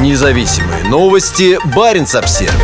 Независимые новости. Барин обсерва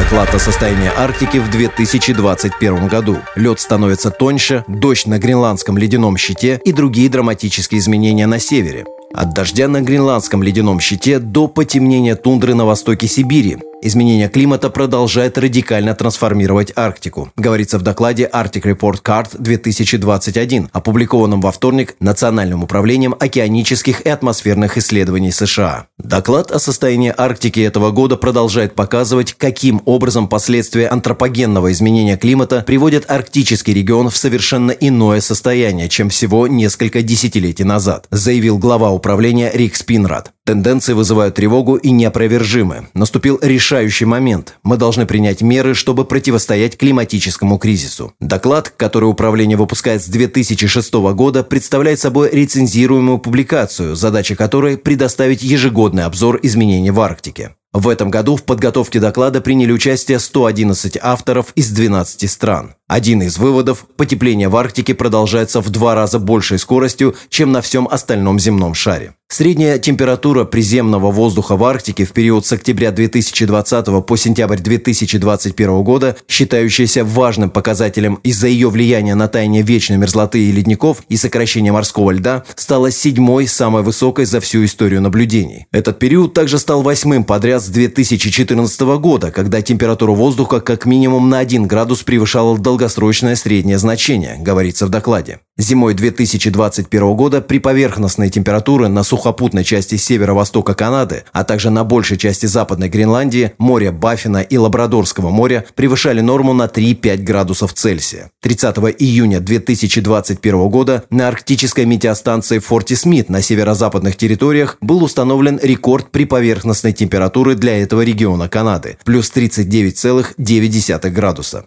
Доклад о состоянии Арктики в 2021 году. Лед становится тоньше, дождь на гренландском ледяном щите и другие драматические изменения на севере. От дождя на гренландском ледяном щите до потемнения тундры на востоке Сибири. Изменение климата продолжает радикально трансформировать Арктику, говорится в докладе Arctic Report Card 2021, опубликованном во вторник Национальным управлением океанических и атмосферных исследований США. Доклад о состоянии Арктики этого года продолжает показывать, каким образом последствия антропогенного изменения климата приводят арктический регион в совершенно иное состояние, чем всего несколько десятилетий назад, заявил глава управления Рик Спинрад. Тенденции вызывают тревогу и неопровержимы. Наступил решающий момент. Мы должны принять меры, чтобы противостоять климатическому кризису. Доклад, который управление выпускает с 2006 года, представляет собой рецензируемую публикацию, задача которой – предоставить ежегодный обзор изменений в Арктике. В этом году в подготовке доклада приняли участие 111 авторов из 12 стран. Один из выводов – потепление в Арктике продолжается в два раза большей скоростью, чем на всем остальном земном шаре. Средняя температура приземного воздуха в Арктике в период с октября 2020 по сентябрь 2021 года, считающаяся важным показателем из-за ее влияния на таяние вечной мерзлоты и ледников и сокращение морского льда, стала седьмой самой высокой за всю историю наблюдений. Этот период также стал восьмым подряд с 2014 года, когда температура воздуха как минимум на 1 градус превышала долгосрочное среднее значение, говорится в докладе. Зимой 2021 года при поверхностной температуре на сухопутной части северо-востока Канады, а также на большей части западной Гренландии, море Баффина и Лабрадорского моря превышали норму на 3-5 градусов Цельсия. 30 июня 2021 года на арктической метеостанции Форти Смит на северо-западных территориях был установлен рекорд при поверхностной температуры для этого региона Канады – плюс 39,9 градуса.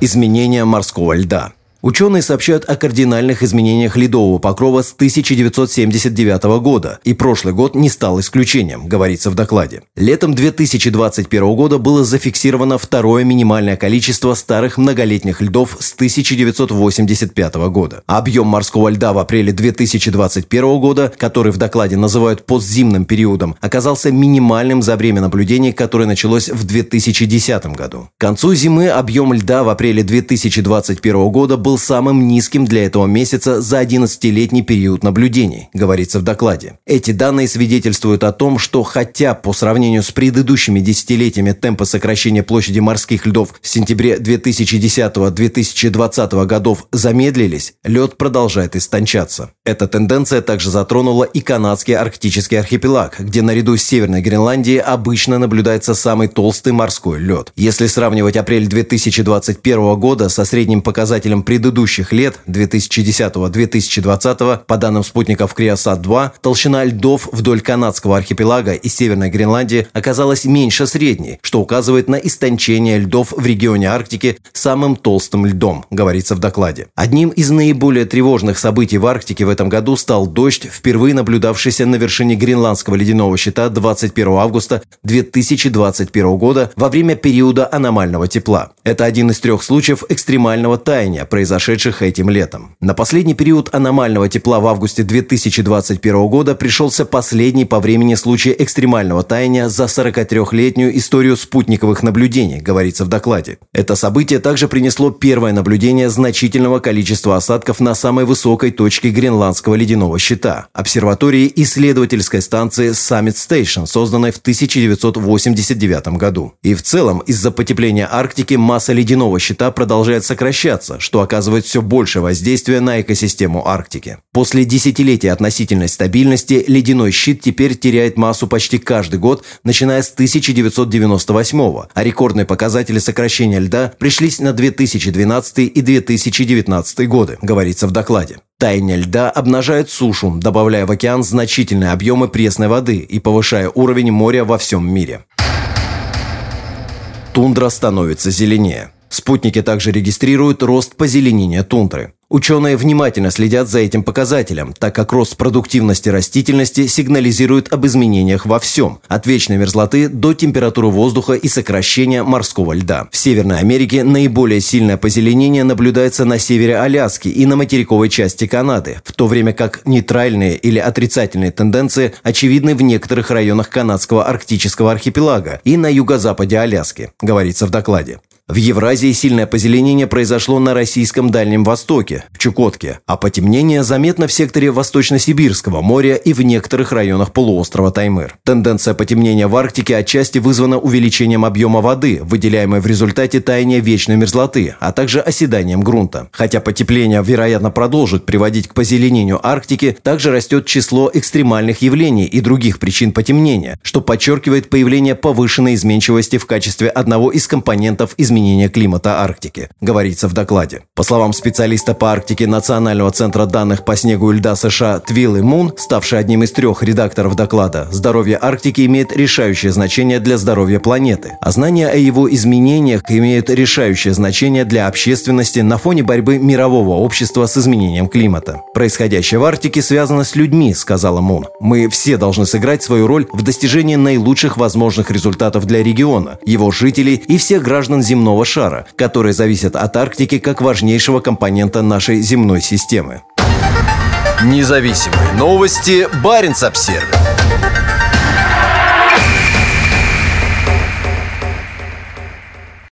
Изменение морского льда. Ученые сообщают о кардинальных изменениях ледового покрова с 1979 года, и прошлый год не стал исключением, говорится в докладе. Летом 2021 года было зафиксировано второе минимальное количество старых многолетних льдов с 1985 года. Объем морского льда в апреле 2021 года, который в докладе называют постзимным периодом, оказался минимальным за время наблюдений, которое началось в 2010 году. К концу зимы объем льда в апреле 2021 года был самым низким для этого месяца за 11-летний период наблюдений, говорится в докладе. Эти данные свидетельствуют о том, что хотя по сравнению с предыдущими десятилетиями темпы сокращения площади морских льдов в сентябре 2010-2020 годов замедлились, лед продолжает истончаться. Эта тенденция также затронула и канадский арктический архипелаг, где наряду с Северной Гренландией обычно наблюдается самый толстый морской лед. Если сравнивать апрель 2021 года со средним показателем предыдущих предыдущих лет 2010-2020 по данным спутников Криосат-2 толщина льдов вдоль канадского архипелага и Северной Гренландии оказалась меньше средней, что указывает на истончение льдов в регионе Арктики самым толстым льдом, говорится в докладе. Одним из наиболее тревожных событий в Арктике в этом году стал дождь, впервые наблюдавшийся на вершине гренландского ледяного щита 21 августа 2021 года во время периода аномального тепла. Это один из трех случаев экстремального таяния, произошедших этим летом. На последний период аномального тепла в августе 2021 года пришелся последний по времени случай экстремального таяния за 43-летнюю историю спутниковых наблюдений, говорится в докладе. Это событие также принесло первое наблюдение значительного количества осадков на самой высокой точке гренландского ледяного щита – обсерватории исследовательской станции Summit Station, созданной в 1989 году. И в целом, из-за потепления Арктики масса ледяного щита продолжает сокращаться, что оказывает оказывает все больше воздействия на экосистему Арктики. После десятилетия относительной стабильности ледяной щит теперь теряет массу почти каждый год, начиная с 1998 а рекордные показатели сокращения льда пришлись на 2012 и 2019 годы, говорится в докладе. Таяние льда обнажает сушу, добавляя в океан значительные объемы пресной воды и повышая уровень моря во всем мире. Тундра становится зеленее. Спутники также регистрируют рост позеленения тундры. Ученые внимательно следят за этим показателем, так как рост продуктивности растительности сигнализирует об изменениях во всем, от вечной мерзлоты до температуры воздуха и сокращения морского льда. В Северной Америке наиболее сильное позеленение наблюдается на севере Аляски и на материковой части Канады, в то время как нейтральные или отрицательные тенденции очевидны в некоторых районах канадского арктического архипелага и на юго-западе Аляски, говорится в докладе. В Евразии сильное позеленение произошло на российском Дальнем Востоке, в Чукотке, а потемнение заметно в секторе Восточно-Сибирского моря и в некоторых районах полуострова Таймыр. Тенденция потемнения в Арктике отчасти вызвана увеличением объема воды, выделяемой в результате таяния вечной мерзлоты, а также оседанием грунта. Хотя потепление, вероятно, продолжит приводить к позеленению Арктики, также растет число экстремальных явлений и других причин потемнения, что подчеркивает появление повышенной изменчивости в качестве одного из компонентов изменения изменения климата Арктики, говорится в докладе. По словам специалиста по Арктике Национального центра данных по снегу и льда США Твиллы Мун, ставший одним из трех редакторов доклада, здоровье Арктики имеет решающее значение для здоровья планеты, а знания о его изменениях имеют решающее значение для общественности на фоне борьбы мирового общества с изменением климата. Происходящее в Арктике связано с людьми, сказала Мун. Мы все должны сыграть свою роль в достижении наилучших возможных результатов для региона, его жителей и всех граждан земного земного шара, которые зависят от Арктики как важнейшего компонента нашей земной системы. Независимые новости. Барин обсервис